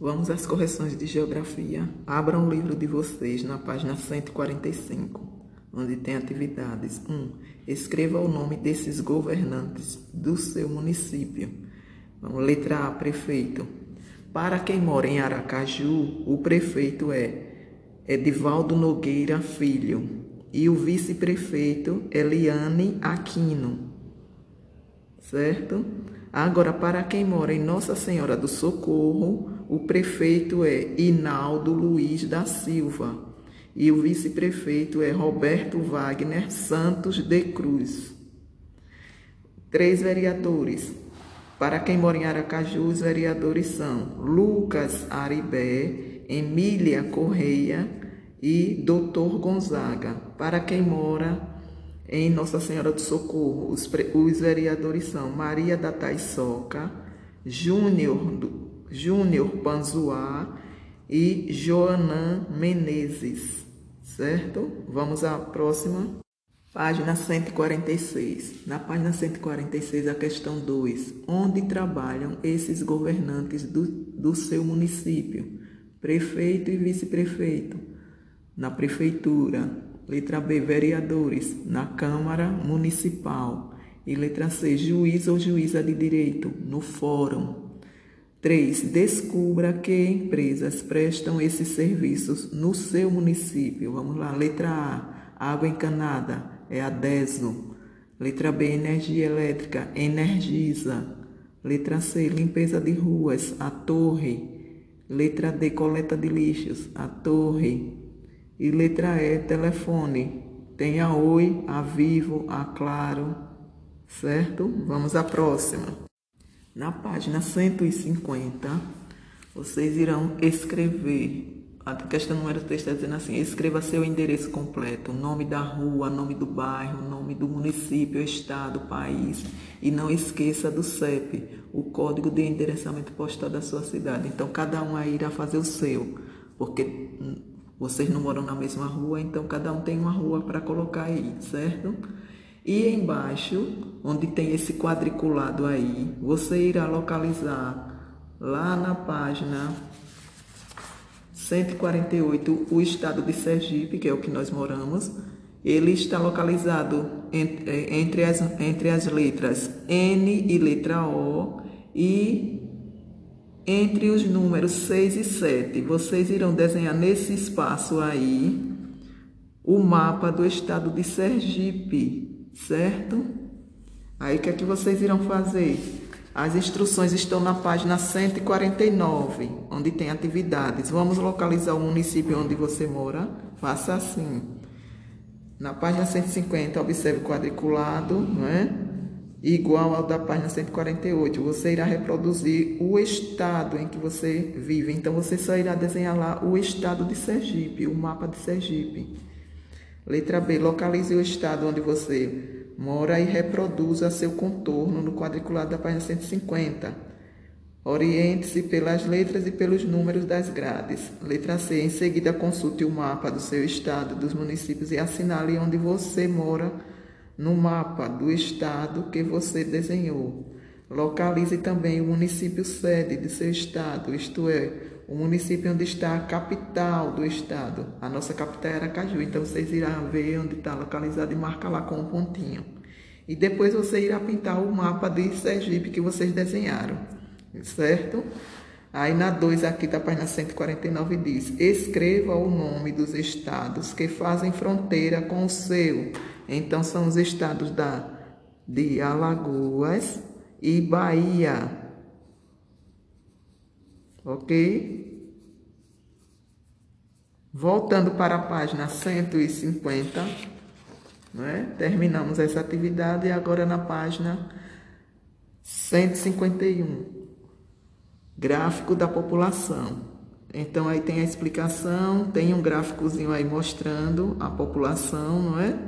Vamos às correções de geografia. Abram o livro de vocês na página 145, onde tem atividades. 1. Um, escreva o nome desses governantes do seu município. Vamos, letra A, prefeito. Para quem mora em Aracaju, o prefeito é Edivaldo Nogueira Filho e o vice-prefeito Eliane Aquino. Certo? Agora, para quem mora em Nossa Senhora do Socorro, o prefeito é Inaldo Luiz da Silva e o vice-prefeito é Roberto Wagner Santos de Cruz. Três vereadores. Para quem mora em Aracaju, os vereadores são Lucas Aribé, Emília Correia e Doutor Gonzaga. Para quem mora em Nossa Senhora do Socorro, os, os vereadores são Maria da Taiçoca, Júnior Júnior Panzuá e Joanã Menezes, certo? Vamos à próxima. Página 146. Na página 146, a questão 2. Onde trabalham esses governantes do, do seu município? Prefeito e vice-prefeito. Na prefeitura. Letra B, vereadores. Na Câmara Municipal. E letra C, juiz ou juíza de direito. No fórum. 3. Descubra que empresas prestam esses serviços no seu município. Vamos lá. Letra A. Água encanada é a DESO. Letra B. Energia elétrica, Energisa. Letra C. Limpeza de ruas, a Torre. Letra D. Coleta de lixos, a Torre. E letra E. Telefone. Tem a Oi, a Vivo, a Claro. Certo? Vamos à próxima. Na página 150, vocês irão escrever. A questão número 3 está dizendo assim: escreva seu endereço completo, nome da rua, nome do bairro, nome do município, estado, país. E não esqueça do CEP, o código de endereçamento postal da sua cidade. Então, cada um aí irá fazer o seu, porque vocês não moram na mesma rua, então cada um tem uma rua para colocar aí, certo? E embaixo, onde tem esse quadriculado aí, você irá localizar lá na página 148 o estado de Sergipe, que é o que nós moramos. Ele está localizado entre, é, entre, as, entre as letras N e letra O e entre os números 6 e 7. Vocês irão desenhar nesse espaço aí o mapa do estado de Sergipe certo? Aí o que é que vocês irão fazer? As instruções estão na página 149, onde tem atividades. Vamos localizar o município onde você mora? Faça assim. Na página 150, observe o quadriculado, não é? Igual ao da página 148. Você irá reproduzir o estado em que você vive. Então, você só irá desenhar lá o estado de Sergipe, o mapa de Sergipe. Letra B. Localize o estado onde você mora e reproduza seu contorno no quadriculado da página 150. Oriente-se pelas letras e pelos números das grades. Letra C. Em seguida, consulte o mapa do seu estado, dos municípios e assinale onde você mora no mapa do estado que você desenhou. Localize também o município sede de seu estado, isto é, o município onde está a capital do estado. A nossa capital era Caju, então vocês irão ver onde está localizado e marcar lá com um pontinho. E depois você irá pintar o mapa de Sergipe que vocês desenharam, certo? Aí na 2 aqui da página 149 diz: escreva o nome dos estados que fazem fronteira com o seu. Então são os estados da de Alagoas e Bahia ok? Voltando para a página 150, né? terminamos essa atividade e agora na página 151, gráfico da população. Então aí tem a explicação, tem um gráficozinho aí mostrando a população, não é?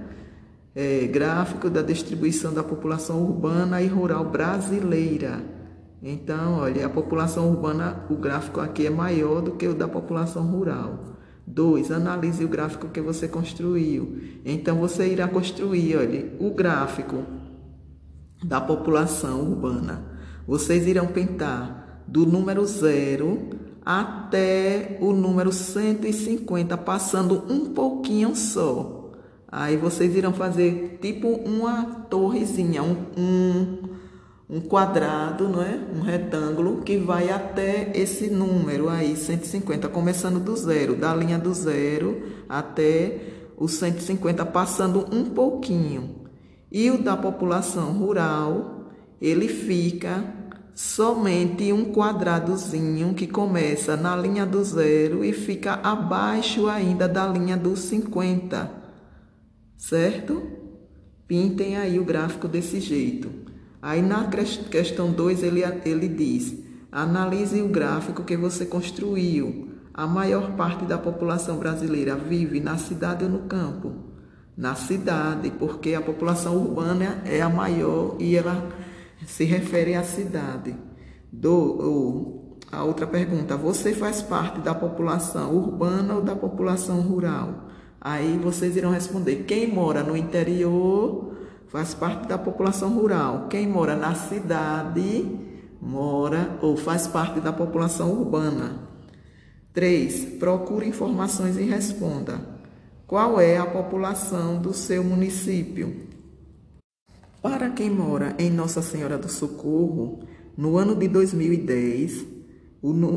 é gráfico da distribuição da população urbana e rural brasileira então, olha, a população urbana, o gráfico aqui é maior do que o da população rural. 2. Analise o gráfico que você construiu. Então, você irá construir, olha, o gráfico da população urbana. Vocês irão pintar do número 0 até o número 150, passando um pouquinho só. Aí vocês irão fazer tipo uma torrezinha, um, um, um quadrado, não é? Um retângulo que vai até esse número aí, 150, começando do zero, da linha do zero até o 150, passando um pouquinho. E o da população rural, ele fica somente um quadradozinho que começa na linha do zero e fica abaixo ainda da linha dos 50, certo? Pintem aí o gráfico desse jeito. Aí na questão 2 ele, ele diz: analise o gráfico que você construiu. A maior parte da população brasileira vive na cidade ou no campo? Na cidade, porque a população urbana é a maior e ela se refere à cidade. Do, a outra pergunta: você faz parte da população urbana ou da população rural? Aí vocês irão responder: quem mora no interior faz parte da população rural, quem mora na cidade mora ou faz parte da população urbana. 3. Procure informações e responda. Qual é a população do seu município? Para quem mora em Nossa Senhora do Socorro, no ano de 2010,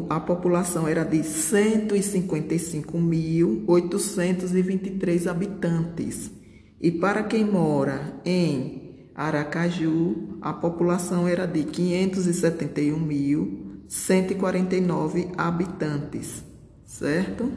a população era de 155.823 habitantes. E para quem mora em Aracaju, a população era de 571.149 habitantes, certo?